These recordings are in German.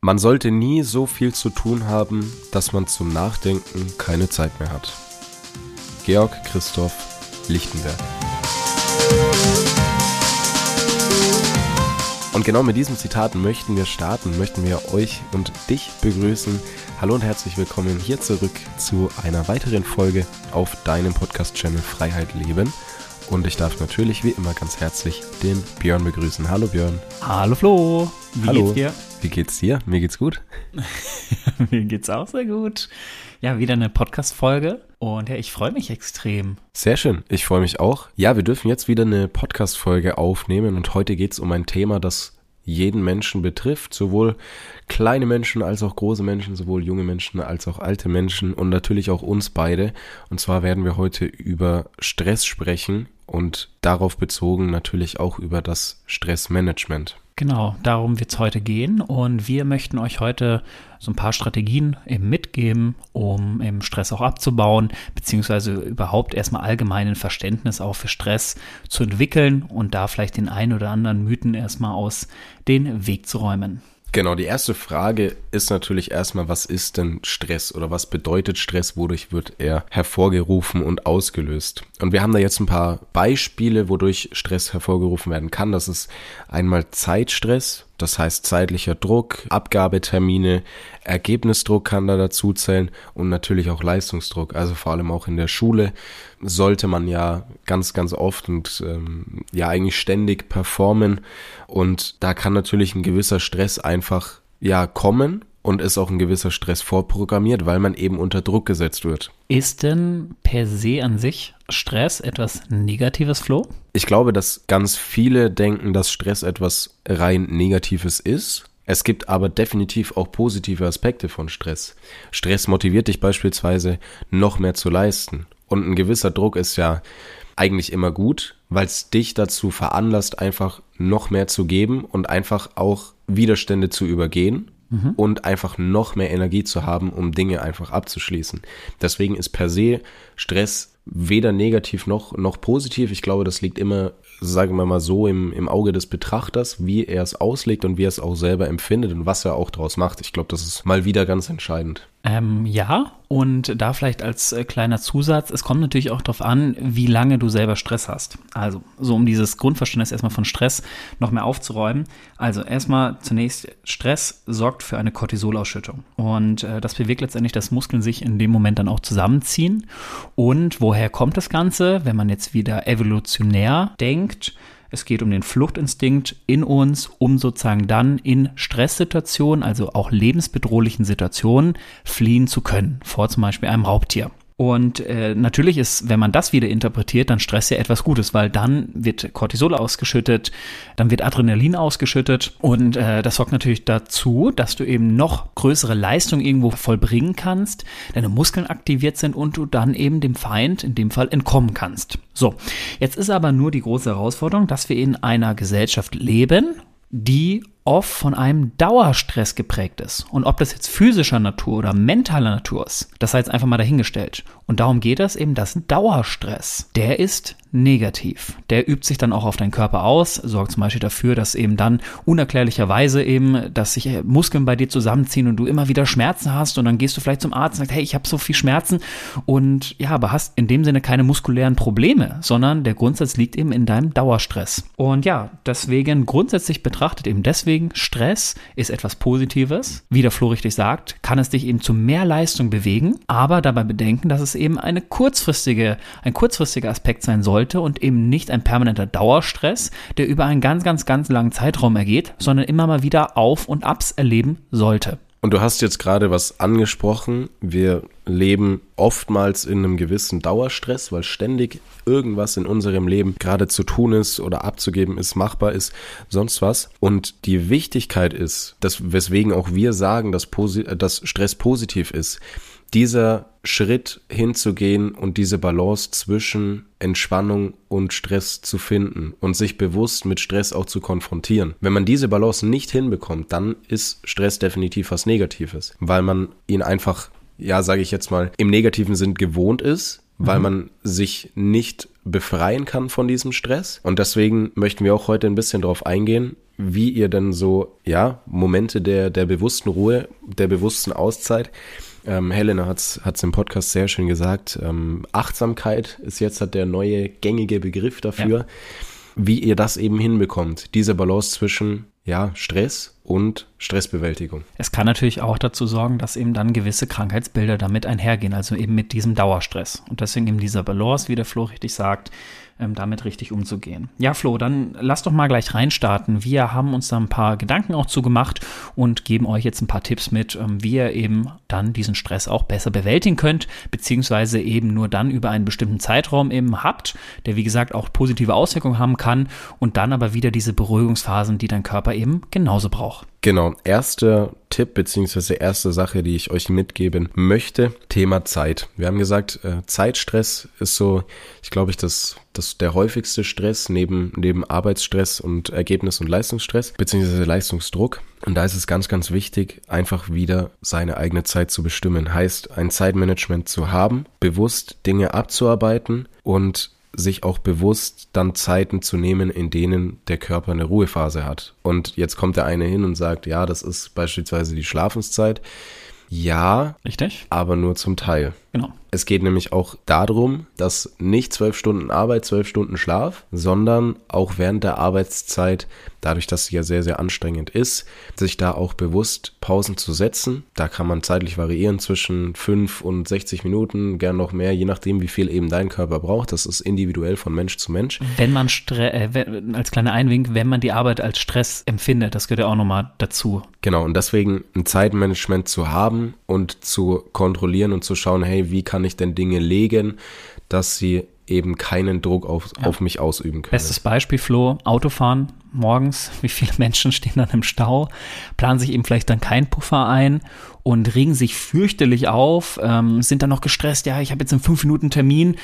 Man sollte nie so viel zu tun haben, dass man zum Nachdenken keine Zeit mehr hat. Georg Christoph Lichtenberg. Und genau mit diesem Zitat möchten wir starten, möchten wir euch und dich begrüßen. Hallo und herzlich willkommen hier zurück zu einer weiteren Folge auf deinem Podcast-Channel Freiheit Leben. Und ich darf natürlich wie immer ganz herzlich den Björn begrüßen. Hallo Björn. Hallo Flo. Wie Hallo. geht's dir? Wie geht's dir? Mir geht's gut. Mir geht's auch sehr gut. Ja, wieder eine Podcast-Folge und ja, ich freue mich extrem. Sehr schön, ich freue mich auch. Ja, wir dürfen jetzt wieder eine Podcast-Folge aufnehmen und heute geht's um ein Thema, das jeden Menschen betrifft, sowohl kleine Menschen als auch große Menschen, sowohl junge Menschen als auch alte Menschen und natürlich auch uns beide. Und zwar werden wir heute über Stress sprechen und darauf bezogen natürlich auch über das Stressmanagement. Genau, darum wird es heute gehen und wir möchten euch heute so ein paar Strategien eben mitgeben, um eben Stress auch abzubauen, beziehungsweise überhaupt erstmal allgemeinen Verständnis auch für Stress zu entwickeln und da vielleicht den ein oder anderen Mythen erstmal aus den Weg zu räumen. Genau, die erste Frage ist natürlich erstmal, was ist denn Stress oder was bedeutet Stress, wodurch wird er hervorgerufen und ausgelöst? Und wir haben da jetzt ein paar Beispiele, wodurch Stress hervorgerufen werden kann. Das ist einmal Zeitstress, das heißt zeitlicher Druck, Abgabetermine, Ergebnisdruck kann da dazu zählen und natürlich auch Leistungsdruck. Also vor allem auch in der Schule sollte man ja ganz, ganz oft und ähm, ja eigentlich ständig performen. Und da kann natürlich ein gewisser Stress einfach ja kommen und ist auch ein gewisser Stress vorprogrammiert, weil man eben unter Druck gesetzt wird. Ist denn per se an sich Stress etwas Negatives, Flo? Ich glaube, dass ganz viele denken, dass Stress etwas rein Negatives ist. Es gibt aber definitiv auch positive Aspekte von Stress. Stress motiviert dich beispielsweise noch mehr zu leisten. Und ein gewisser Druck ist ja eigentlich immer gut, weil es dich dazu veranlasst, einfach noch mehr zu geben und einfach auch Widerstände zu übergehen mhm. und einfach noch mehr Energie zu haben, um Dinge einfach abzuschließen. Deswegen ist per se Stress weder negativ noch, noch positiv. Ich glaube, das liegt immer, sagen wir mal so, im, im Auge des Betrachters, wie er es auslegt und wie er es auch selber empfindet und was er auch daraus macht. Ich glaube, das ist mal wieder ganz entscheidend. Ähm, ja, und da vielleicht als äh, kleiner Zusatz, es kommt natürlich auch darauf an, wie lange du selber Stress hast. Also so um dieses Grundverständnis erstmal von Stress noch mehr aufzuräumen. Also erstmal zunächst, Stress sorgt für eine Cortisolausschüttung. Und äh, das bewirkt letztendlich, dass Muskeln sich in dem Moment dann auch zusammenziehen. Und woher kommt das Ganze? Wenn man jetzt wieder evolutionär denkt, es geht um den Fluchtinstinkt in uns, um sozusagen dann in Stresssituationen, also auch lebensbedrohlichen Situationen, fliehen zu können, vor zum Beispiel einem Raubtier. Und äh, natürlich ist, wenn man das wieder interpretiert, dann Stress ja etwas Gutes, weil dann wird Cortisol ausgeschüttet, dann wird Adrenalin ausgeschüttet und äh, das sorgt natürlich dazu, dass du eben noch größere Leistung irgendwo vollbringen kannst, deine Muskeln aktiviert sind und du dann eben dem Feind in dem Fall entkommen kannst. So, jetzt ist aber nur die große Herausforderung, dass wir in einer Gesellschaft leben, die oft von einem Dauerstress geprägt ist. Und ob das jetzt physischer Natur oder mentaler Natur ist, das sei jetzt einfach mal dahingestellt. Und darum geht es eben, dass Dauerstress, der ist negativ. Der übt sich dann auch auf deinen Körper aus, sorgt zum Beispiel dafür, dass eben dann unerklärlicherweise eben, dass sich Muskeln bei dir zusammenziehen und du immer wieder Schmerzen hast und dann gehst du vielleicht zum Arzt und sagst, hey, ich habe so viel Schmerzen und ja, aber hast in dem Sinne keine muskulären Probleme, sondern der Grundsatz liegt eben in deinem Dauerstress. Und ja, deswegen grundsätzlich betrachtet eben deswegen, Stress ist etwas Positives. Wie der Flo richtig sagt, kann es dich eben zu mehr Leistung bewegen, aber dabei bedenken, dass es eben eine kurzfristige, ein kurzfristiger Aspekt sein soll, sollte und eben nicht ein permanenter Dauerstress, der über einen ganz, ganz, ganz langen Zeitraum ergeht, sondern immer mal wieder Auf und Abs erleben sollte. Und du hast jetzt gerade was angesprochen. Wir leben oftmals in einem gewissen Dauerstress, weil ständig irgendwas in unserem Leben gerade zu tun ist oder abzugeben ist, machbar ist, sonst was. Und die Wichtigkeit ist, dass, weswegen auch wir sagen, dass, dass Stress positiv ist, dieser Schritt hinzugehen und diese Balance zwischen Entspannung und Stress zu finden und sich bewusst mit Stress auch zu konfrontieren. Wenn man diese Balance nicht hinbekommt, dann ist Stress definitiv was Negatives, weil man ihn einfach, ja, sage ich jetzt mal, im negativen Sinn gewohnt ist weil man sich nicht befreien kann von diesem Stress. Und deswegen möchten wir auch heute ein bisschen darauf eingehen, wie ihr denn so, ja, Momente der, der bewussten Ruhe, der bewussten Auszeit, ähm, Helena hat es im Podcast sehr schön gesagt, ähm, Achtsamkeit ist jetzt halt der neue gängige Begriff dafür, ja. wie ihr das eben hinbekommt, diese Balance zwischen ja, Stress und Stressbewältigung. Es kann natürlich auch dazu sorgen, dass eben dann gewisse Krankheitsbilder damit einhergehen, also eben mit diesem Dauerstress. Und deswegen eben dieser Balance, wie der Flo richtig sagt, ähm, damit richtig umzugehen. Ja, Flo, dann lass doch mal gleich reinstarten. Wir haben uns da ein paar Gedanken auch zugemacht und geben euch jetzt ein paar Tipps mit, ähm, wie ihr eben dann diesen Stress auch besser bewältigen könnt, beziehungsweise eben nur dann über einen bestimmten Zeitraum eben habt, der wie gesagt auch positive Auswirkungen haben kann und dann aber wieder diese Beruhigungsphasen, die dein Körper eben genauso braucht. Genau, erster Tipp beziehungsweise erste Sache, die ich euch mitgeben möchte, Thema Zeit. Wir haben gesagt, äh, Zeitstress ist so, ich glaube, ich das, das der häufigste Stress neben neben Arbeitsstress und Ergebnis und Leistungsstress beziehungsweise Leistungsdruck. Und da ist es ganz, ganz wichtig, einfach wieder seine eigene Zeit zu bestimmen. Heißt, ein Zeitmanagement zu haben, bewusst Dinge abzuarbeiten und sich auch bewusst dann Zeiten zu nehmen, in denen der Körper eine Ruhephase hat. Und jetzt kommt der eine hin und sagt, ja, das ist beispielsweise die Schlafenszeit. Ja, richtig, aber nur zum Teil. Genau. Es geht nämlich auch darum, dass nicht zwölf Stunden Arbeit, zwölf Stunden Schlaf, sondern auch während der Arbeitszeit, dadurch, dass sie ja sehr, sehr anstrengend ist, sich da auch bewusst Pausen zu setzen. Da kann man zeitlich variieren zwischen fünf und 60 Minuten, gern noch mehr, je nachdem, wie viel eben dein Körper braucht. Das ist individuell von Mensch zu Mensch. Wenn man Stre äh, als kleiner Einwink, wenn man die Arbeit als Stress empfindet, das gehört ja auch nochmal dazu. Genau, und deswegen ein Zeitmanagement zu haben und zu kontrollieren und zu schauen, hey, wie kann ich denn Dinge legen, dass sie eben keinen Druck auf, ja. auf mich ausüben können. Bestes Beispiel, Flo, Autofahren morgens, wie viele Menschen stehen dann im Stau, planen sich eben vielleicht dann keinen Puffer ein und regen sich fürchterlich auf, ähm, sind dann noch gestresst, ja, ich habe jetzt in fünf Minuten Termin,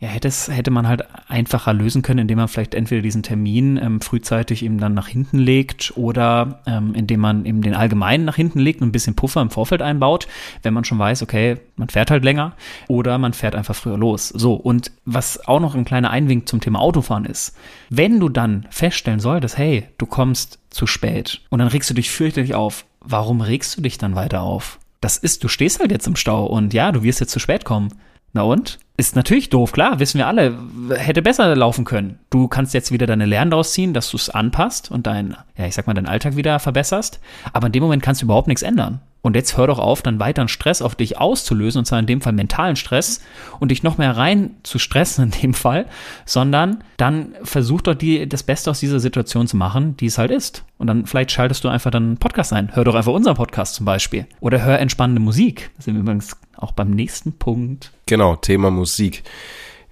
ja, hätte es, hätte man halt einfacher lösen können, indem man vielleicht entweder diesen Termin ähm, frühzeitig eben dann nach hinten legt oder ähm, indem man eben den allgemeinen nach hinten legt und ein bisschen Puffer im Vorfeld einbaut, wenn man schon weiß, okay, man fährt halt länger oder man fährt einfach früher los. So, und was auch noch ein kleiner Einwink zum Thema Autofahren ist, wenn du dann feststellen solltest, hey, du kommst zu spät und dann regst du dich fürchterlich auf, warum regst du dich dann weiter auf? Das ist, du stehst halt jetzt im Stau und ja, du wirst jetzt zu spät kommen. Na und? Ist natürlich doof, klar, wissen wir alle. Hätte besser laufen können. Du kannst jetzt wieder deine Lernen daraus ziehen, dass du es anpasst und dein, ja, ich sag mal, deinen Alltag wieder verbesserst. Aber in dem Moment kannst du überhaupt nichts ändern. Und jetzt hör doch auf, dann weiteren Stress auf dich auszulösen, und zwar in dem Fall mentalen Stress, und dich noch mehr rein zu stressen in dem Fall, sondern dann versuch doch die, das Beste aus dieser Situation zu machen, die es halt ist. Und dann vielleicht schaltest du einfach dann einen Podcast ein. Hör doch einfach unseren Podcast zum Beispiel. Oder hör entspannende Musik. Das sind wir übrigens auch beim nächsten Punkt. Genau, Thema Musik.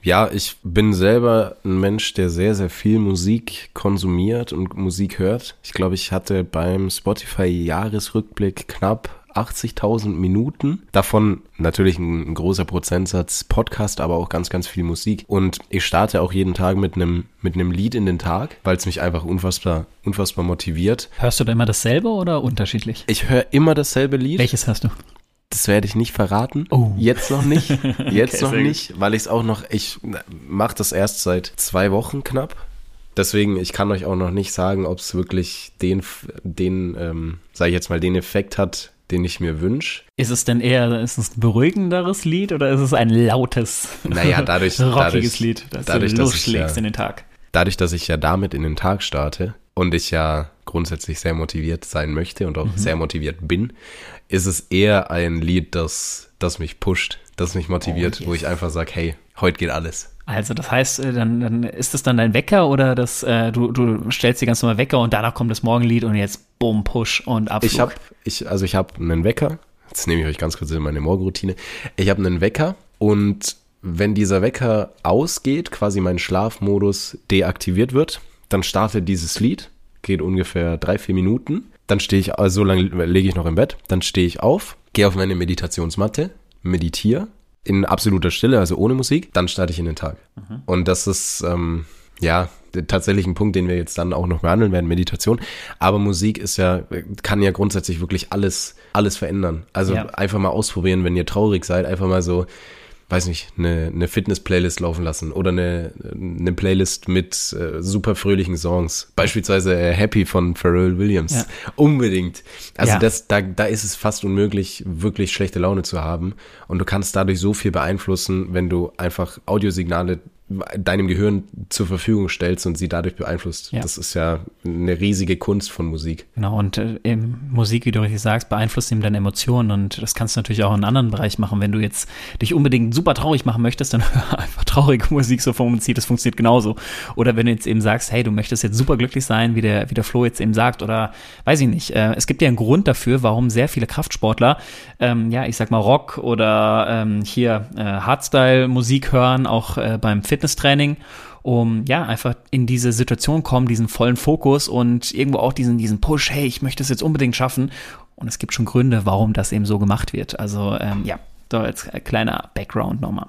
Ja, ich bin selber ein Mensch, der sehr, sehr viel Musik konsumiert und Musik hört. Ich glaube, ich hatte beim Spotify-Jahresrückblick knapp 80.000 Minuten. Davon natürlich ein, großer Prozentsatz Podcast, aber auch ganz, ganz viel Musik. Und ich starte auch jeden Tag mit einem mit einem Lied in den Tag, weil es mich einfach unfassbar, unfassbar motiviert. Hörst du da immer dasselbe oder unterschiedlich? Ich höre immer dasselbe Lied. Welches hörst du? Das werde ich nicht verraten. Oh. Jetzt noch nicht. Jetzt okay, noch nicht, weil ich es auch noch, ich mache das erst seit zwei Wochen knapp. Deswegen, ich kann euch auch noch nicht sagen, ob es wirklich den, den, ähm, sage ich jetzt mal, den Effekt hat, den ich mir wünsche. Ist es denn eher, ist es ein beruhigenderes Lied oder ist es ein lautes, naja, dadurch, rockiges dadurch, Lied, das dadurch, du losschlägst ja, in den Tag? Dadurch, dass ich ja damit in den Tag starte und ich ja grundsätzlich sehr motiviert sein möchte und auch mhm. sehr motiviert bin, ist es eher ein Lied, das, das mich pusht, das mich motiviert, oh, yes. wo ich einfach sage, hey, heute geht alles. Also das heißt, äh, dann, dann ist das dann dein Wecker oder das, äh, du, du stellst dir ganz normal Wecker und danach kommt das Morgenlied und jetzt bumm, Push und Abflug. Ich habe, ich, also ich habe einen Wecker, jetzt nehme ich euch ganz kurz in meine Morgenroutine. Ich habe einen Wecker und wenn dieser Wecker ausgeht, quasi mein Schlafmodus deaktiviert wird, dann startet dieses Lied, geht ungefähr drei, vier Minuten. Dann stehe ich, also so lange lege ich noch im Bett, dann stehe ich auf, gehe auf meine Meditationsmatte, meditiere in absoluter Stille, also ohne Musik, dann starte ich in den Tag. Mhm. Und das ist, ähm, ja, tatsächlich ein Punkt, den wir jetzt dann auch noch behandeln werden, Meditation. Aber Musik ist ja, kann ja grundsätzlich wirklich alles, alles verändern. Also ja. einfach mal ausprobieren, wenn ihr traurig seid, einfach mal so weiß nicht, eine, eine Fitness-Playlist laufen lassen oder eine, eine Playlist mit äh, super fröhlichen Songs. Beispielsweise äh, Happy von Pharrell Williams. Ja. Unbedingt. Also ja. das, da, da ist es fast unmöglich, wirklich schlechte Laune zu haben. Und du kannst dadurch so viel beeinflussen, wenn du einfach Audiosignale deinem Gehirn zur Verfügung stellst und sie dadurch beeinflusst. Ja. Das ist ja eine riesige Kunst von Musik. Genau, und äh, Musik, wie du richtig sagst, beeinflusst eben deine Emotionen und das kannst du natürlich auch in einem anderen Bereich machen. Wenn du jetzt dich unbedingt super traurig machen möchtest, dann hör einfach traurige Musik so vom Prinzip, das funktioniert genauso. Oder wenn du jetzt eben sagst, hey, du möchtest jetzt super glücklich sein, wie der, wie der Flo jetzt eben sagt, oder weiß ich nicht. Äh, es gibt ja einen Grund dafür, warum sehr viele Kraftsportler, ähm, ja, ich sag mal Rock oder ähm, hier äh, Hardstyle-Musik hören, auch äh, beim Fitness Fitnesstraining, um ja einfach in diese Situation kommen, diesen vollen Fokus und irgendwo auch diesen, diesen Push, hey, ich möchte es jetzt unbedingt schaffen. Und es gibt schon Gründe, warum das eben so gemacht wird. Also ähm, ja, so als kleiner Background nochmal.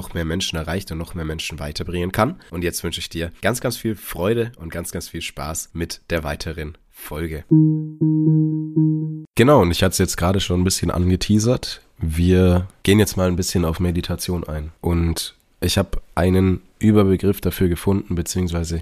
mehr Menschen erreicht und noch mehr Menschen weiterbringen kann. Und jetzt wünsche ich dir ganz, ganz viel Freude und ganz, ganz viel Spaß mit der weiteren Folge. Genau, und ich hatte es jetzt gerade schon ein bisschen angeteasert. Wir gehen jetzt mal ein bisschen auf Meditation ein. Und ich habe einen Überbegriff dafür gefunden, beziehungsweise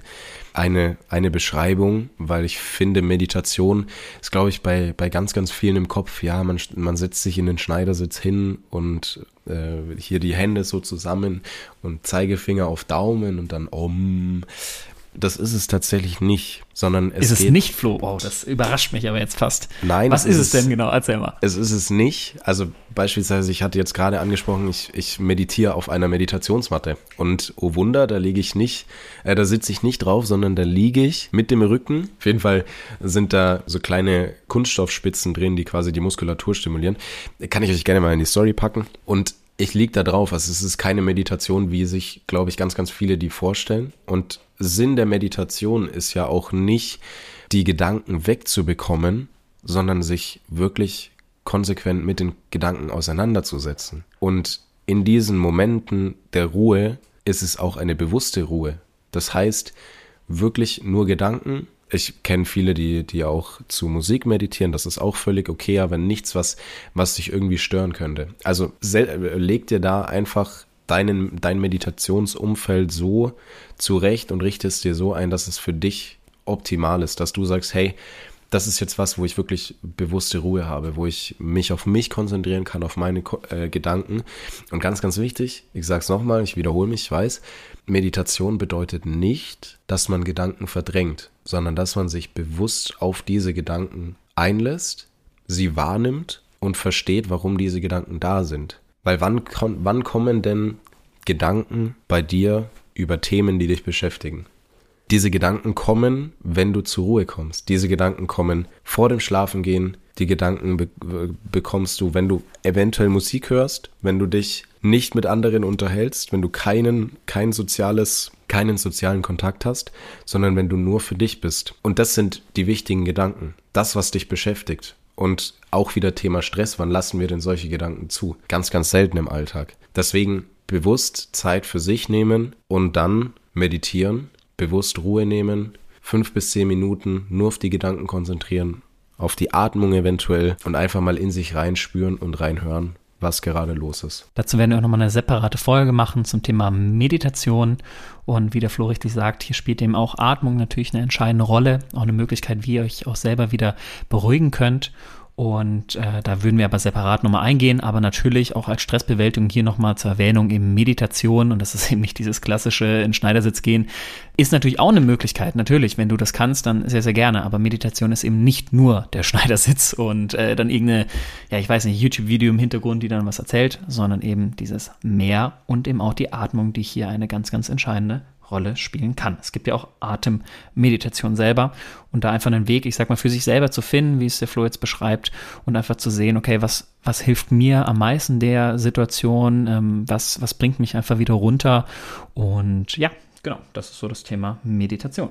eine, eine Beschreibung, weil ich finde, Meditation ist, glaube ich, bei, bei ganz, ganz vielen im Kopf. Ja, man, man setzt sich in den Schneidersitz hin und äh, hier die Hände so zusammen und Zeigefinger auf Daumen und dann um. Das ist es tatsächlich nicht, sondern es ist es nicht Flo. Oh, das überrascht mich aber jetzt fast. Nein. Was ist es denn genau? Erzähl mal. Es ist es nicht. Also beispielsweise, ich hatte jetzt gerade angesprochen, ich, ich meditiere auf einer Meditationsmatte und oh Wunder, da liege ich nicht, äh, da sitze ich nicht drauf, sondern da liege ich mit dem Rücken. Auf jeden Fall sind da so kleine Kunststoffspitzen drin, die quasi die Muskulatur stimulieren. Kann ich euch gerne mal in die Story packen. Und ich liege da drauf. Also es ist keine Meditation, wie sich, glaube ich, ganz, ganz viele die vorstellen. Und Sinn der Meditation ist ja auch nicht, die Gedanken wegzubekommen, sondern sich wirklich konsequent mit den Gedanken auseinanderzusetzen. Und in diesen Momenten der Ruhe ist es auch eine bewusste Ruhe. Das heißt, wirklich nur Gedanken ich kenne viele, die, die auch zu Musik meditieren, das ist auch völlig okay, aber nichts, was, was dich irgendwie stören könnte. Also leg dir da einfach deinen, dein Meditationsumfeld so zurecht und richtest dir so ein, dass es für dich optimal ist, dass du sagst, hey, das ist jetzt was, wo ich wirklich bewusste Ruhe habe, wo ich mich auf mich konzentrieren kann, auf meine äh, Gedanken. Und ganz, ganz wichtig, ich sage es nochmal, ich wiederhole mich, ich weiß, Meditation bedeutet nicht, dass man Gedanken verdrängt, sondern dass man sich bewusst auf diese Gedanken einlässt, sie wahrnimmt und versteht, warum diese Gedanken da sind. Weil wann, wann kommen denn Gedanken bei dir über Themen, die dich beschäftigen? Diese Gedanken kommen, wenn du zur Ruhe kommst. Diese Gedanken kommen vor dem Schlafengehen. Die Gedanken be bekommst du, wenn du eventuell Musik hörst, wenn du dich nicht mit anderen unterhältst, wenn du keinen, kein soziales, keinen sozialen Kontakt hast, sondern wenn du nur für dich bist. Und das sind die wichtigen Gedanken. Das, was dich beschäftigt. Und auch wieder Thema Stress. Wann lassen wir denn solche Gedanken zu? Ganz, ganz selten im Alltag. Deswegen bewusst Zeit für sich nehmen und dann meditieren, bewusst Ruhe nehmen, fünf bis zehn Minuten nur auf die Gedanken konzentrieren, auf die Atmung eventuell und einfach mal in sich reinspüren und reinhören, was gerade los ist. Dazu werden wir auch nochmal eine separate Folge machen zum Thema Meditation. Und wie der Flo richtig sagt, hier spielt eben auch Atmung natürlich eine entscheidende Rolle, auch eine Möglichkeit, wie ihr euch auch selber wieder beruhigen könnt. Und äh, da würden wir aber separat nochmal eingehen, aber natürlich auch als Stressbewältigung hier nochmal zur Erwähnung eben Meditation und das ist eben nicht dieses klassische in Schneidersitz gehen, ist natürlich auch eine Möglichkeit. Natürlich, wenn du das kannst, dann sehr, sehr gerne. Aber Meditation ist eben nicht nur der Schneidersitz und äh, dann irgendeine, ja, ich weiß nicht, YouTube-Video im Hintergrund, die dann was erzählt, sondern eben dieses Mehr und eben auch die Atmung, die hier eine ganz, ganz entscheidende Rolle spielen kann. Es gibt ja auch Atemmeditation selber und da einfach einen Weg, ich sag mal, für sich selber zu finden, wie es der Flo jetzt beschreibt und einfach zu sehen, okay, was, was hilft mir am meisten der Situation, ähm, was, was bringt mich einfach wieder runter und ja, genau, das ist so das Thema Meditation.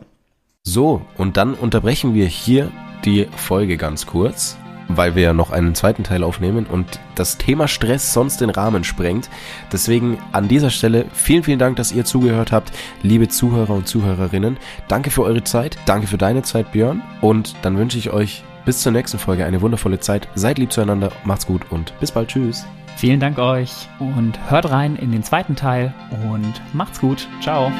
So, und dann unterbrechen wir hier die Folge ganz kurz weil wir ja noch einen zweiten Teil aufnehmen und das Thema Stress sonst den Rahmen sprengt. Deswegen an dieser Stelle vielen, vielen Dank, dass ihr zugehört habt, liebe Zuhörer und Zuhörerinnen. Danke für eure Zeit, danke für deine Zeit, Björn. Und dann wünsche ich euch bis zur nächsten Folge eine wundervolle Zeit. Seid lieb zueinander, macht's gut und bis bald. Tschüss. Vielen Dank euch und hört rein in den zweiten Teil und macht's gut. Ciao.